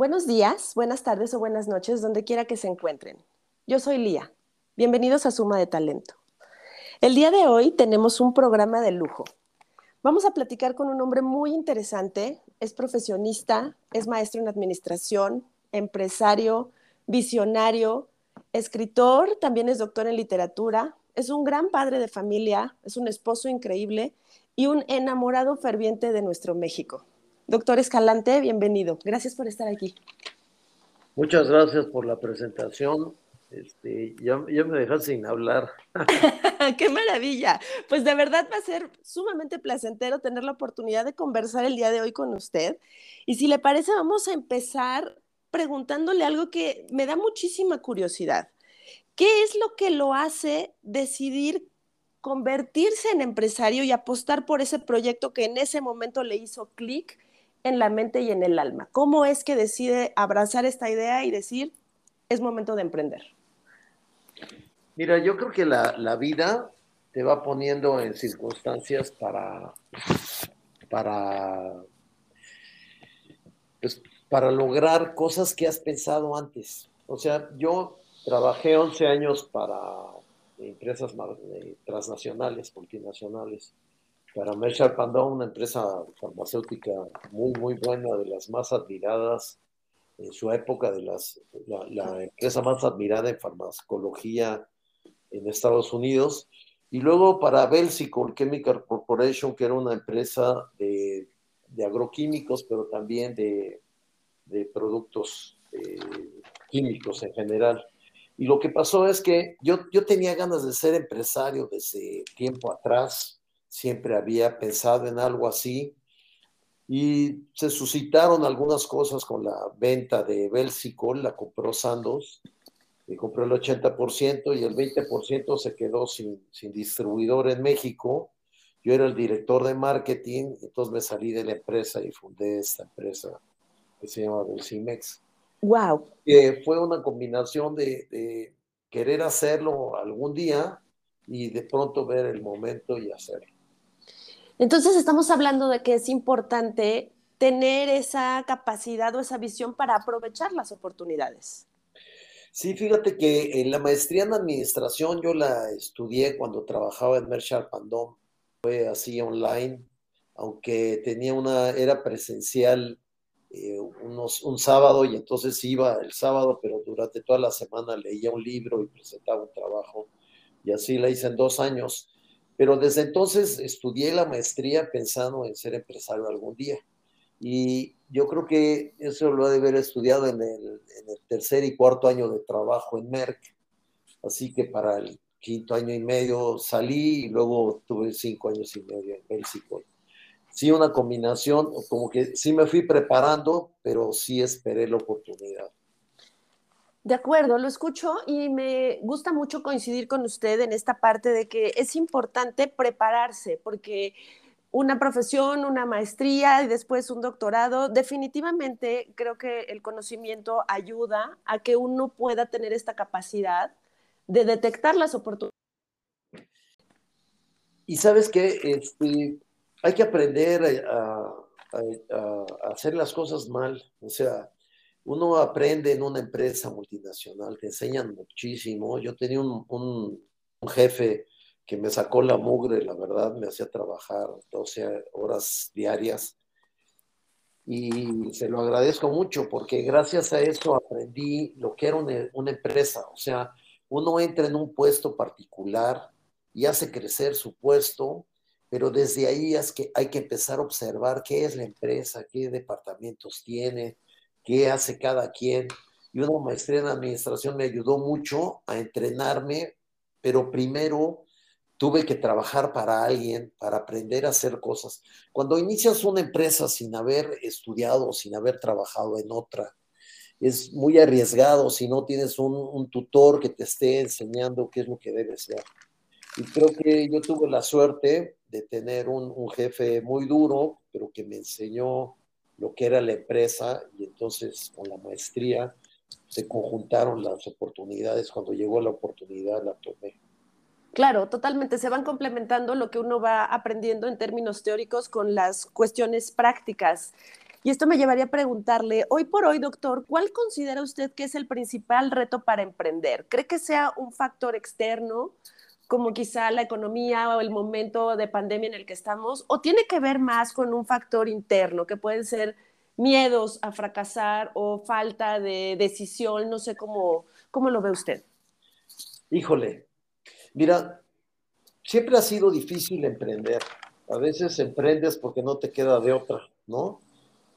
Buenos días, buenas tardes o buenas noches, donde quiera que se encuentren. Yo soy Lía. Bienvenidos a Suma de Talento. El día de hoy tenemos un programa de lujo. Vamos a platicar con un hombre muy interesante. Es profesionista, es maestro en administración, empresario, visionario, escritor, también es doctor en literatura, es un gran padre de familia, es un esposo increíble y un enamorado ferviente de nuestro México. Doctor Escalante, bienvenido. Gracias por estar aquí. Muchas gracias por la presentación. Este, ya, me dejaste sin hablar. ¡Qué maravilla! Pues de verdad va a ser sumamente placentero tener la oportunidad de conversar el día de hoy con usted. Y si le parece, vamos a empezar preguntándole algo que me da muchísima curiosidad. ¿Qué es lo que lo hace decidir convertirse en empresario y apostar por ese proyecto que en ese momento le hizo clic en la mente y en el alma? ¿Cómo es que decide abrazar esta idea y decir, es momento de emprender? Mira, yo creo que la, vida te va poniendo en circunstancias para, para, pues, para lograr cosas que has pensado antes. O sea, yo trabajé 11 años para empresas eh, transnacionales, multinacionales, para Merchant Pandón, una empresa farmacéutica muy, muy buena, de las más admiradas en su época, de las, la, empresa más admirada en farmacología en Estados Unidos. Y luego para Belsico Chemical Corporation, que era una empresa de, de agroquímicos, pero también de, de productos eh, químicos en general. Y lo que pasó es que yo, yo tenía ganas de ser empresario desde tiempo atrás, siempre había pensado en algo así, y se suscitaron algunas cosas con la venta de Belsicol, la compró Sandos, y compró el 80% y el 20% se quedó sin, sin distribuidor en México. Yo era el director de marketing, entonces me salí de la empresa y fundé esta empresa que se llama Belcimex. Wow. Que fue una combinación de, querer hacerlo algún día y de pronto ver el momento y hacerlo. Entonces estamos hablando de que es importante tener esa capacidad o esa visión para aprovechar las oportunidades. Sí, fíjate que en la maestría en administración yo la estudié cuando trabajaba en Merchant Pandom. Fue así online, aunque tenía una, era presencial eh, unos, un sábado y entonces iba el sábado, pero durante toda la semana leía un libro y presentaba un trabajo y así la hice en dos años. Pero desde entonces estudié la maestría pensando en ser empresario algún día. Y yo creo que eso lo he de haber estudiado en el, tercer y cuarto año de trabajo en Merck. Así que para el quinto año y medio salí y luego tuve cinco años y medio en México sí una combinación, como que sí me fui preparando, pero sí esperé la oportunidad. De acuerdo, lo escucho y me gusta mucho coincidir con usted en esta parte de que es importante prepararse, porque una profesión, una maestría y después un doctorado, definitivamente creo que el conocimiento ayuda a que uno pueda tener esta capacidad de detectar las oportunidades. Y sabes que este, hay que aprender a, hacer las cosas mal. O sea, uno aprende en una empresa multinacional, te enseñan muchísimo. Yo tenía un, jefe que me sacó la mugre, la verdad, me hacía trabajar 12 horas diarias. Y se lo agradezco mucho porque gracias a eso aprendí lo que era una, una empresa. O sea, uno entra en un puesto particular y hace crecer su puesto pero desde ahí es que hay que empezar a observar qué es la empresa, qué departamentos tiene, qué hace cada quien. Y una maestría en administración me ayudó mucho a entrenarme, pero primero tuve que trabajar para alguien, para aprender a hacer cosas. Cuando inicias una empresa sin haber estudiado, sin haber trabajado en otra, es muy arriesgado si no tienes un, tutor que te esté enseñando qué es lo que debes hacer. Y creo que yo tuve la suerte de tener un, jefe muy duro, pero que me enseñó lo que era la empresa y entonces con la maestría se conjuntaron las oportunidades. Cuando llegó la oportunidad la tomé. Claro, totalmente. Se van complementando lo que uno va aprendiendo en términos teóricos con las cuestiones prácticas. Y esto me llevaría a preguntarle, hoy por hoy, doctor, ¿cuál considera usted que es el principal reto para emprender? ¿Cree que sea un factor externo, como quizá la economía o el momento de pandemia en el que estamos, o tiene que ver más con un factor interno, que pueden ser miedos a fracasar o falta de decisión? No sé cómo, cómo lo ve usted. Híjole, mira, siempre ha sido difícil emprender. A veces emprendes porque no te queda de otra, ¿no?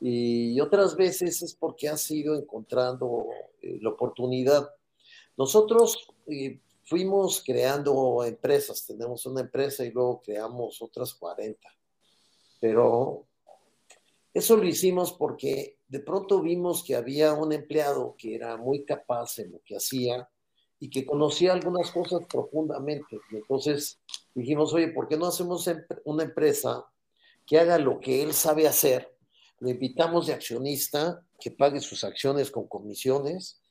y otras veces es porque has ido encontrando eh, la oportunidad. Nosotros eh, fuimos creando empresas, tenemos una empresa y luego creamos otras 40, pero eso lo hicimos porque de pronto vimos que había un empleado que era muy capaz en lo que hacía y que conocía algunas cosas profundamente. Entonces dijimos, oye, ¿por qué no hacemos una empresa que haga lo que él sabe hacer? lo invitamos de accionista que pague sus acciones con comisiones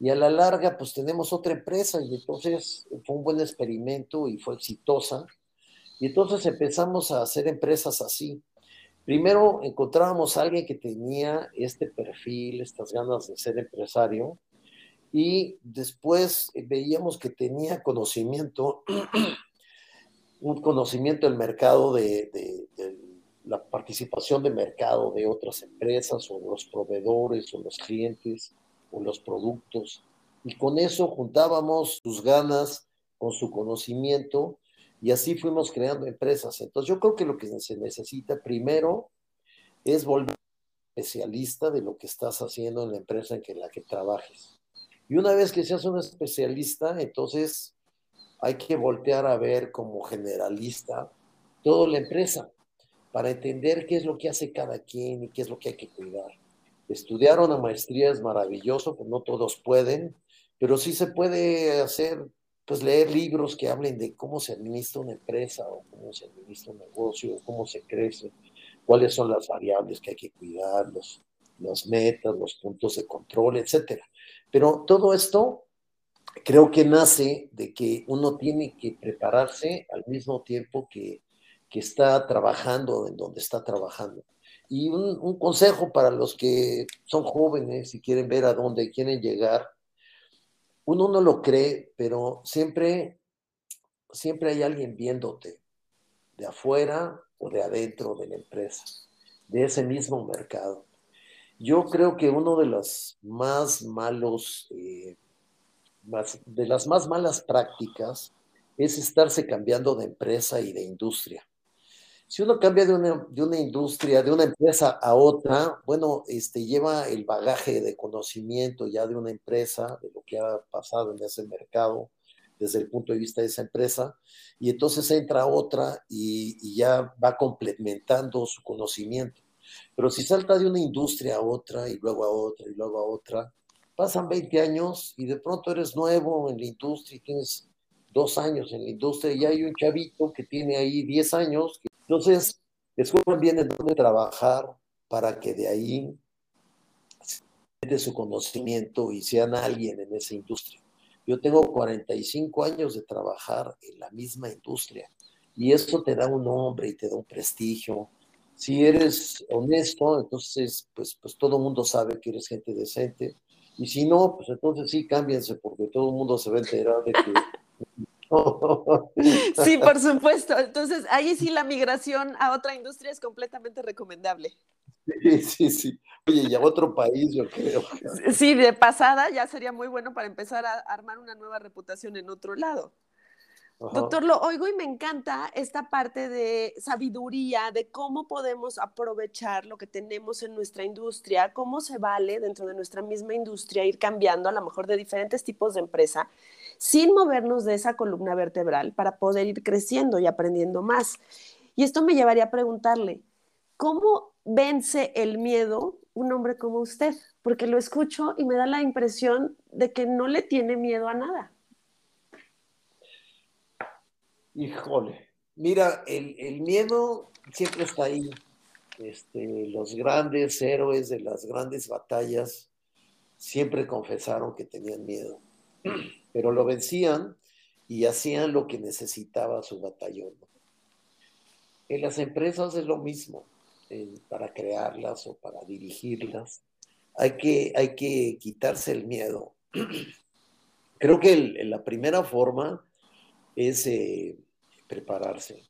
y a la larga pues tenemos otra empresa y entonces fue un buen experimento y fue exitosa y entonces empezamos a hacer empresas así. Primero encontrábamos a alguien que tenía este perfil, estas ganas de ser empresario y después veíamos que tenía conocimiento, un conocimiento del mercado de, de la participación de mercado de otras empresas o los proveedores o los clientes o los productos. Y con eso juntábamos sus ganas con su conocimiento y así fuimos creando empresas. Entonces yo creo que lo que se necesita primero es volver especialista de lo que estás haciendo en la empresa en, en la que trabajes. Y una vez que seas un especialista, entonces hay que voltear a ver como generalista toda la empresa para entender qué es lo que hace cada quien y qué es lo que hay que cuidar. Estudiar una maestría es maravilloso, pues no todos pueden, pero sí se puede hacer, pues leer libros que hablen de cómo se administra una empresa o cómo se administra un negocio, o cómo se crece, cuáles son las variables que hay que cuidar, los, las metas, los puntos de control, etcétera. Pero todo esto creo que nace de que uno tiene que prepararse al mismo tiempo que que está trabajando en donde está trabajando. Y un, consejo para los que son jóvenes y quieren ver a dónde quieren llegar, uno no lo cree, pero siempre, siempre hay alguien viéndote, de afuera o de adentro de la empresa, de ese mismo mercado. Yo creo que uno de los más malos, eh, de las más malas prácticas es estarse cambiando de empresa y de industria si uno cambia de una, industria, de una empresa a otra, bueno, este, lleva el bagaje de conocimiento ya de una empresa, de lo que ha pasado en ese mercado, desde el punto de vista de esa empresa, y entonces entra otra y, y ya va complementando su conocimiento. Pero si salta de una industria a otra y luego a otra y luego a otra, pasan 20 años y de pronto eres nuevo en la industria y tienes dos años en la industria y hay un chavito que tiene ahí 10 años entonces, escojan bien en dónde trabajar para que de ahí de su conocimiento y sean alguien en esa industria. Yo tengo 45 años de trabajar en la misma industria y eso te da un nombre y te da un prestigio. Si eres honesto, entonces pues, pues todo el mundo sabe que eres gente decente y si no, pues entonces sí, cámbiense porque todo el mundo se va a enterar de que Sí, por supuesto. Entonces, ahí sí la migración a otra industria es completamente recomendable. Sí, sí, sí. Oye, y a otro país, yo creo. Sí, de pasada ya sería muy bueno para empezar a armar una nueva reputación en otro lado. Doctor, lo oigo y me encanta esta parte de sabiduría, de cómo podemos aprovechar lo que tenemos en nuestra industria, cómo se vale dentro de nuestra misma industria ir cambiando a lo mejor de diferentes tipos de empresa sin movernos de esa columna vertebral para poder ir creciendo y aprendiendo más. Y esto me llevaría a preguntarle, ¿cómo vence el miedo un hombre como usted? Porque lo escucho y me da la impresión de que no le tiene miedo a nada. Híjole, mira, el, miedo siempre está ahí. Este, los grandes héroes de las grandes batallas siempre confesaron que tenían miedo pero lo vencían y hacían lo que necesitaba su batallón. En las empresas es lo mismo, para crearlas o para dirigirlas. Hay que, hay que quitarse el miedo. Creo que la primera forma es eh, prepararse.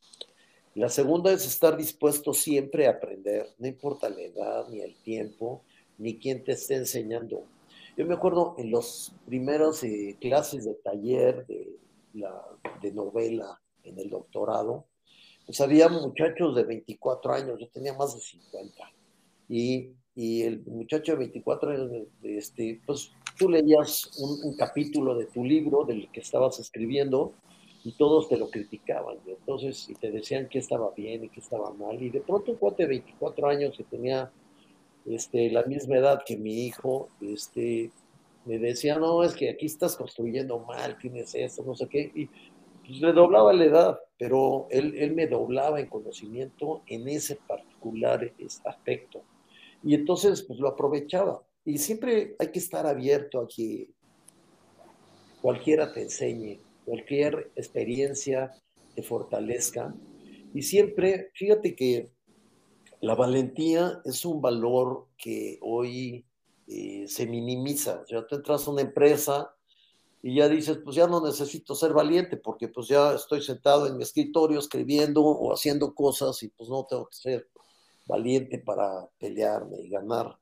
La segunda es estar dispuesto siempre a aprender, no importa la edad, ni el tiempo, ni quién te esté enseñando. Yo me acuerdo en las primeras eh, clases de taller de, de novela en el doctorado, pues había muchachos de 24 años, yo tenía más de 50. Y, y el muchacho de 24 años, este, pues tú leías un, capítulo de tu libro, del que estabas escribiendo, y todos te lo criticaban. Y entonces, y te decían que estaba bien y que estaba mal. Y de pronto un cuate de 24 años que tenía este, la misma edad que mi hijo, este, me decía, no, es que aquí estás construyendo mal, tienes esto, no sé qué. Y pues, le doblaba la edad, pero él, él me doblaba en conocimiento en ese particular aspecto. Y entonces, pues lo aprovechaba. Y siempre hay que estar abierto a que cualquiera te enseñe, cualquier experiencia te fortalezca. Y siempre, fíjate que la valentía es un valor que hoy eh, se minimiza. O sea, tú entras a una empresa y ya dices, pues ya no necesito ser valiente porque pues ya estoy sentado en mi escritorio escribiendo o haciendo cosas y pues no tengo que ser valiente para pelearme y ganar.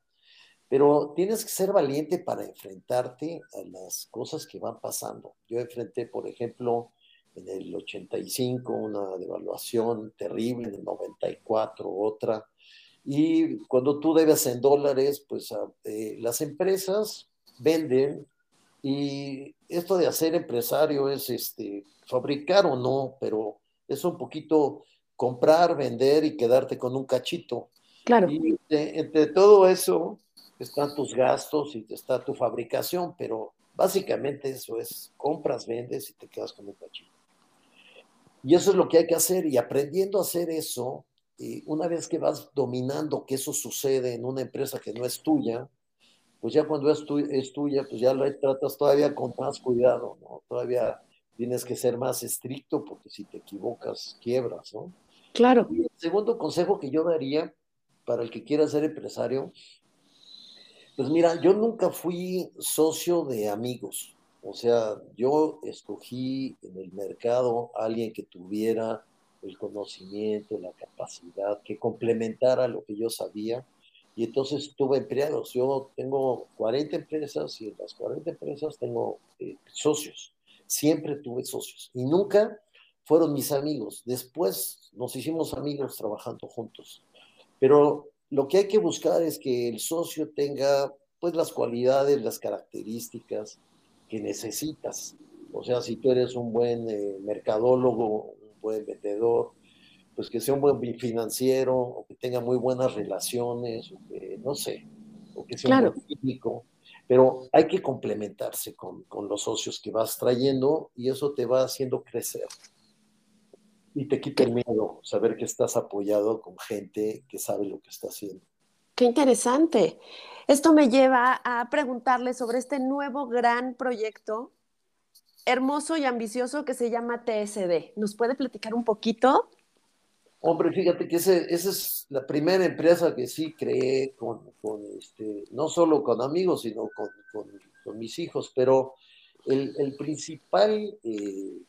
Pero tienes que ser valiente para enfrentarte a las cosas que van pasando. Yo enfrenté, por ejemplo, en el 85 una devaluación terrible, en el 94 otra. Y cuando tú debes en dólares, pues ah, eh, las empresas venden y esto de hacer empresario es este, fabricar o no, pero es un poquito comprar, vender y quedarte con un cachito. Claro. Y entre todo eso, están tus gastos y está tu fabricación, pero básicamente eso es, compras, vendes y te quedas con un cachito. Y eso es lo que hay que hacer y aprendiendo a hacer eso, y una vez que vas dominando que eso sucede en una empresa que no es tuya, pues ya cuando es, es tuya, pues ya lo tratas todavía con más cuidado, ¿no? Todavía tienes que ser más estricto porque si te equivocas, quiebras, ¿no? Claro. Y el segundo consejo que yo daría para el que quiera ser empresario pues mira, yo nunca fui socio de amigos. O sea, yo escogí en el mercado a alguien que tuviera el conocimiento, la capacidad, que complementara lo que yo sabía. Y entonces tuve empleados. Yo tengo 40 empresas y en las 40 empresas tengo eh, socios. Siempre tuve socios. Y nunca fueron mis amigos. Después nos hicimos amigos trabajando juntos. Pero lo que hay que buscar es que el socio tenga pues las cualidades, las características que necesitas. O sea, si tú eres un buen eh, mercadólogo, un buen vendedor, pues que sea un buen financiero, o que tenga muy buenas relaciones, o que, no sé, o que sea un buen técnico. Pero hay que complementarse con, con los socios que vas trayendo y eso te va haciendo crecer y te quita el miedo saber que estás apoyado con gente que sabe lo que está haciendo. Qué interesante. Esto me lleva a preguntarle sobre este nuevo gran proyecto hermoso y ambicioso que se llama TSD. ¿Nos puede platicar un poquito? Hombre, fíjate que esa es la primera empresa que sí creé con, este, no solo con amigos, sino con, mis hijos, pero el, principal eh,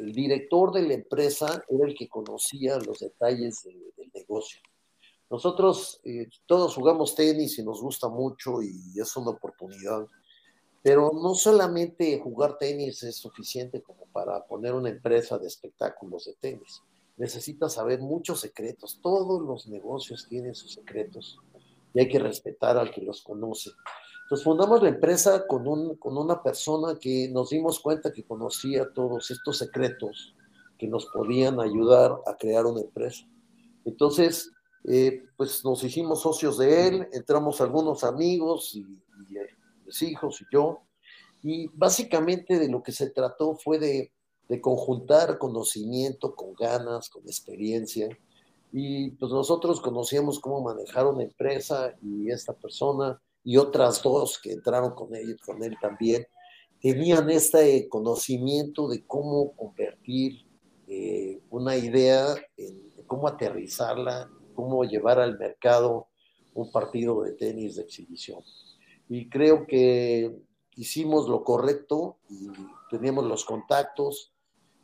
el director de la empresa era el que conocía los detalles del negocio. Nosotros eh, todos jugamos tenis y nos gusta mucho y es una oportunidad, pero no solamente jugar tenis es suficiente como para poner una empresa de espectáculos de tenis. Necesitas saber muchos secretos, todos los negocios tienen sus secretos y hay que respetar al que los conoce. Entonces fundamos la empresa con, un, con una persona que nos dimos cuenta que conocía todos estos secretos que nos podían ayudar a crear una empresa. Entonces, eh, pues nos hicimos socios de él, entramos algunos amigos y, y eh, mis hijos y yo, y básicamente de lo que se trató fue de, de conjuntar conocimiento con ganas, con experiencia, y pues nosotros conocíamos cómo manejar una empresa y esta persona y otras dos que entraron con él, con él también. tenían este conocimiento de cómo convertir eh, una idea en cómo aterrizarla, cómo llevar al mercado un partido de tenis de exhibición. Y creo que hicimos lo correcto y teníamos los contactos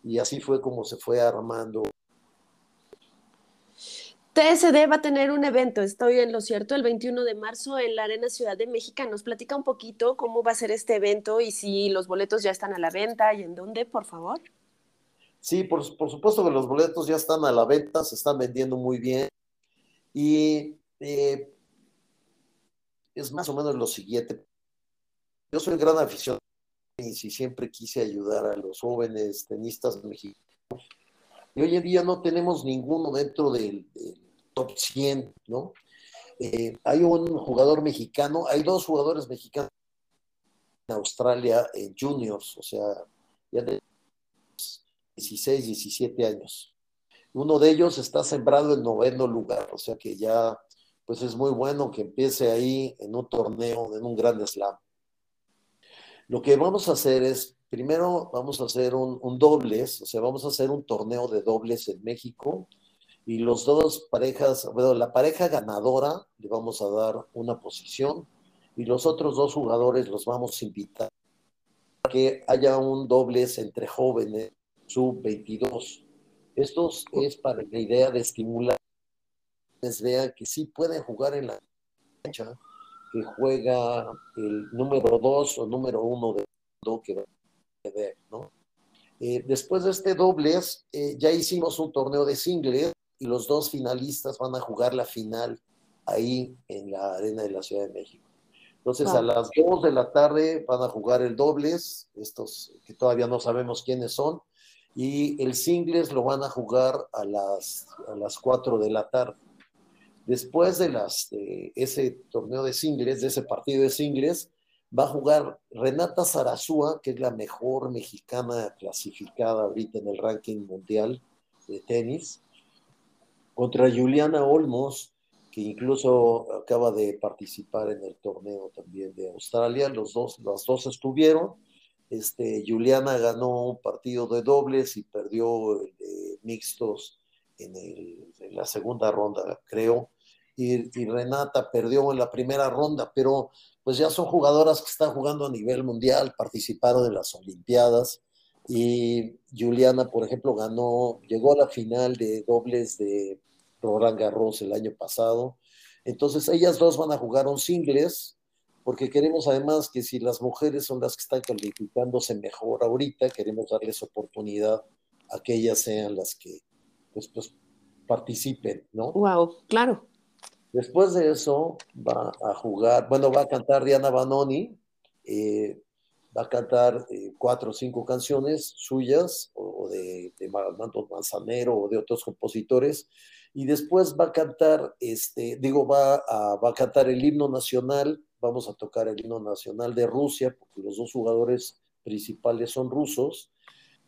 y así fue como se fue armando. TSD va a tener un evento, estoy en lo cierto, el 21 de marzo en la Arena Ciudad de México. ¿Nos platica un poquito cómo va a ser este evento y si los boletos ya están a la venta y en dónde, por favor? Sí, por, supuesto que los boletos ya están a la venta, se están vendiendo muy bien. Y eh, es más o menos lo siguiente. Yo soy gran aficionado y siempre quise ayudar a los jóvenes tenistas mexicanos. Y hoy en día no tenemos ninguno dentro del, top 100, ¿no? Eh, hay un jugador mexicano, hay dos jugadores mexicanos en Australia en juniors, o sea, ya de 16, 17 años. Uno de ellos está sembrado en noveno lugar, o sea que ya, pues es muy bueno que empiece ahí en un torneo, en un gran slam. Lo que vamos a hacer es, primero vamos a hacer un, un dobles, o sea, vamos a hacer un torneo de dobles en México y los dos parejas, bueno, la pareja ganadora le vamos a dar una posición y los otros dos jugadores los vamos a invitar a que haya un dobles entre jóvenes sub-22. Esto es para la idea de estimular que vean que sí pueden jugar en la cancha, que juega el número 2 o número 1 de mundo que va a ver, ¿no? Eh, después de este dobles, eh, ya hicimos un torneo de singles y los dos finalistas van a jugar la final ahí en la arena de la Ciudad de México. Entonces a las 2 de la tarde van a jugar el dobles, estos que todavía no sabemos quiénes son, y el singles lo van a jugar a las, a las 4 de la tarde. Después de, las, ese torneo de singles, de ese partido de singles, va a jugar Renata Zarazúa, que es la mejor mexicana clasificada ahorita en el ranking mundial de tenis, contra Juliana Olmos, que incluso acaba de participar en el torneo también de Australia. Los dos, las dos estuvieron. Este, Juliana ganó un partido de dobles y perdió de mixtos en, la segunda ronda, creo. Y, Renata perdió en la primera ronda, pero pues ya son jugadoras que están jugando a nivel mundial, participaron en las Olimpiadas. Y Juliana, por ejemplo, ganó, llegó a la final de dobles de Roland Garros el año pasado. Entonces, ellas dos van a jugar un singles porque queremos además que si las mujeres son las que están calificándose mejor ahorita, queremos darles oportunidad a que ellas sean las que pues, pues participen, ¿no? Wow, claro. Después de eso va a jugar, bueno, va a cantar Diana Banoni, eh, va a cantar eh, cuatro o cinco canciones suyas, o, de, de Manzanero, o de otros compositores, y después va a cantar, este, digo, va a, va a cantar el himno nacional vamos a tocar el himno nacional de Rusia, porque los dos jugadores principales son rusos,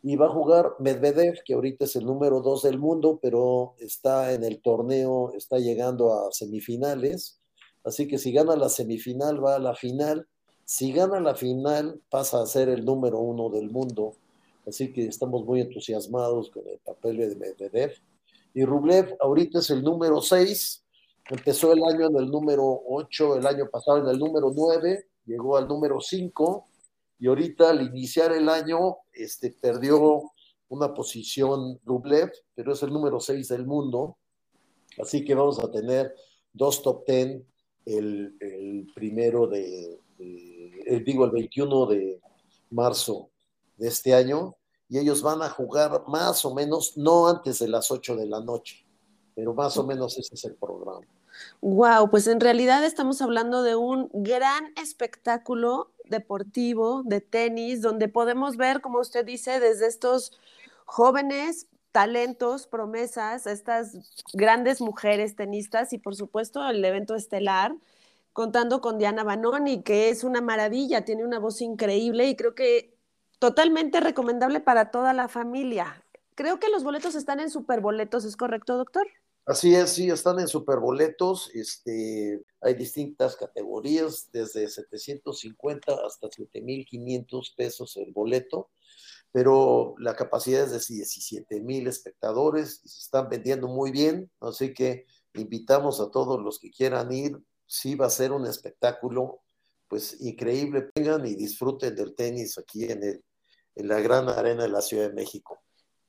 y va a jugar Medvedev, que ahorita es el número dos del mundo, pero está en el torneo, está llegando a semifinales, así que si gana la semifinal va a la final, si gana la final pasa a ser el número uno del mundo, así que estamos muy entusiasmados con el papel de Medvedev. Y Rublev ahorita es el número seis, Empezó el año en el número 8, el año pasado en el número 9, llegó al número 5 y ahorita al iniciar el año este, perdió una posición Rublev, pero es el número 6 del mundo. Así que vamos a tener dos top 10, el, primero de, de, digo, el 21 de marzo de este año, y ellos van a jugar más o menos, no antes de las 8 de la noche, pero más o menos ese es el programa. Wow, pues en realidad estamos hablando de un gran espectáculo deportivo de tenis, donde podemos ver, como usted dice, desde estos jóvenes talentos, promesas, estas grandes mujeres tenistas y por supuesto el evento estelar, contando con Diana Banoni, que es una maravilla, tiene una voz increíble y creo que totalmente recomendable para toda la familia. Creo que los boletos están en superboletos, ¿es correcto, doctor? Así es, sí, están en superboletos. Este, hay distintas categorías, desde 750 hasta 7500 pesos el boleto, pero la capacidad es de 17 mil espectadores y se están vendiendo muy bien, así que invitamos a todos los que quieran ir, sí va a ser un espectáculo pues increíble, vengan y disfruten del tenis aquí en, el, en la gran arena de la Ciudad de México.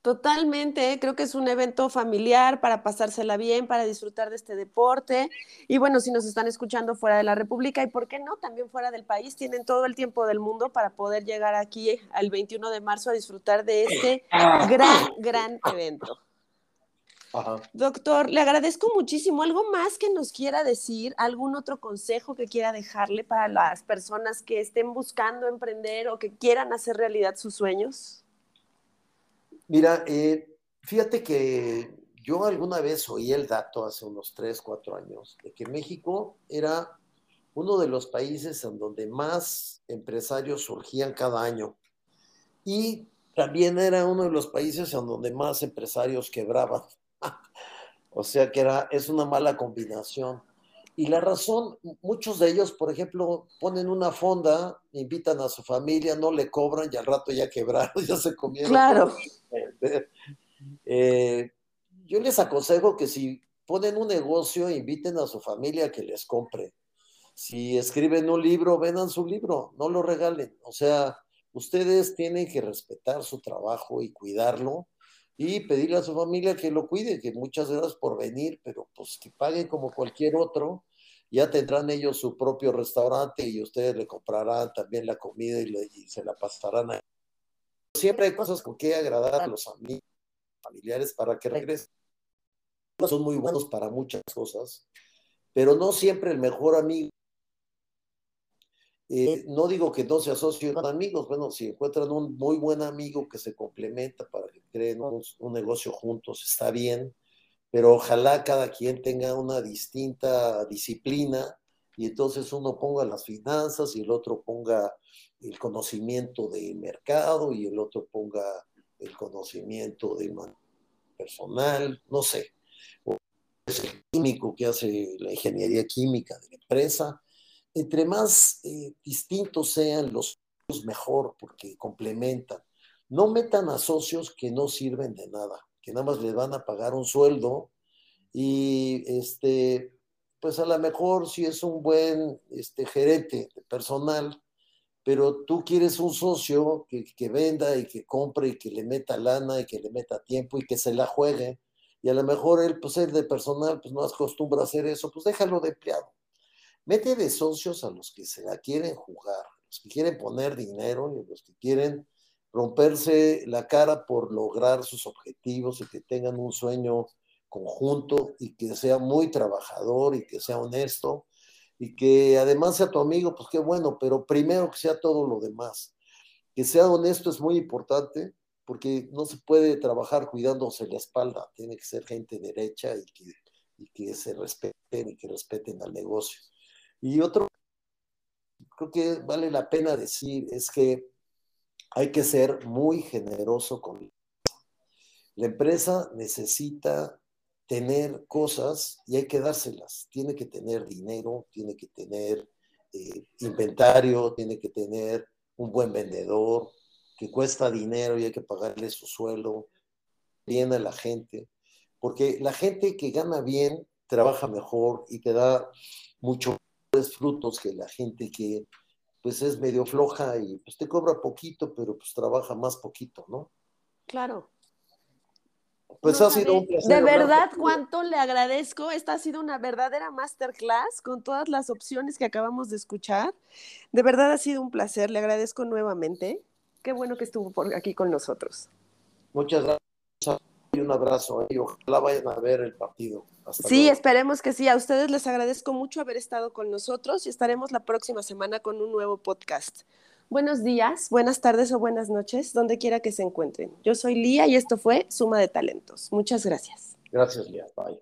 Totalmente, creo que es un evento familiar para pasársela bien, para disfrutar de este deporte. Y bueno, si nos están escuchando fuera de la República y por qué no, también fuera del país, tienen todo el tiempo del mundo para poder llegar aquí al 21 de marzo a disfrutar de este gran, gran evento. Doctor, le agradezco muchísimo. ¿Algo más que nos quiera decir? ¿Algún otro consejo que quiera dejarle para las personas que estén buscando emprender o que quieran hacer realidad sus sueños? Mira, eh, fíjate que yo alguna vez oí el dato hace unos 3, 4 años de que México era uno de los países en donde más empresarios surgían cada año y también era uno de los países en donde más empresarios quebraban. O sea que era, es una mala combinación. Y la razón, muchos de ellos, por ejemplo, ponen una fonda, invitan a su familia, no le cobran y al rato ya quebraron, ya se comieron. Claro. Eh, yo les aconsejo que si ponen un negocio, inviten a su familia a que les compre. Si escriben un libro, vendan su libro, no lo regalen. O sea, ustedes tienen que respetar su trabajo y cuidarlo y pedirle a su familia que lo cuide, que muchas gracias por venir, pero pues que paguen como cualquier otro, ya tendrán ellos su propio restaurante y ustedes le comprarán también la comida y, se la pasarán a Siempre hay cosas con que agradar a los amigos, familiares para que regresen. Son muy buenos para muchas cosas, pero no siempre el mejor amigo eh, no digo que no se asocien amigos, bueno, si encuentran un muy buen amigo que se complementa para que creen un, negocio juntos, está bien, pero ojalá cada quien tenga una distinta disciplina y entonces uno ponga las finanzas y el otro ponga el conocimiento del mercado y el otro ponga el conocimiento de personal, no sé. O es el químico que hace la ingeniería química de la empresa entre más eh, distintos sean los mejor, porque complementan. No metan a socios que no sirven de nada, que nada más les van a pagar un sueldo y este, pues a lo mejor si es un buen este, gerente personal, pero tú quieres un socio que, que, venda y que compre y que le meta lana y que le meta tiempo y que se la juegue, y a lo mejor él, pues el de personal, pues no acostumbra a hacer eso, pues déjalo de empleado. Mete de socios a los que se la quieren jugar, los que quieren poner dinero y los que quieren romperse la cara por lograr sus objetivos y que tengan un sueño conjunto y que sea muy trabajador y que sea honesto y que además sea tu amigo, pues qué bueno, pero primero que sea todo lo demás. Que sea honesto es muy importante porque no se puede trabajar cuidándose la espalda, tiene que ser gente derecha y que, y que se respeten y que respeten al negocio. Y otro, creo que vale la pena decir, es que hay que ser muy generoso con la empresa necesita tener cosas y hay que dárselas. Tiene que tener dinero, tiene que tener eh, inventario, tiene que tener un buen vendedor que cuesta dinero y hay que pagarle su sueldo bien a la gente, porque la gente que gana bien trabaja mejor y te da mucho frutos que la gente que pues es medio floja y pues te cobra poquito, pero pues trabaja más poquito, ¿no? Claro. Pues ha sido un placer. De verdad, cuánto le agradezco. Esta ha sido una verdadera masterclass con todas las opciones que acabamos de escuchar. De verdad ha sido un placer. Le agradezco nuevamente. Qué bueno que estuvo por aquí con nosotros. Muchas gracias y un abrazo y ojalá vayan a ver el partido. sí, esperemos que sí. A ustedes les agradezco mucho haber estado con nosotros y estaremos la próxima semana con un nuevo podcast. Buenos días, buenas tardes o buenas noches, donde quiera que se encuentren. Yo soy Lía y esto fue Suma de Talentos. Muchas gracias. Gracias, Lía. Bye.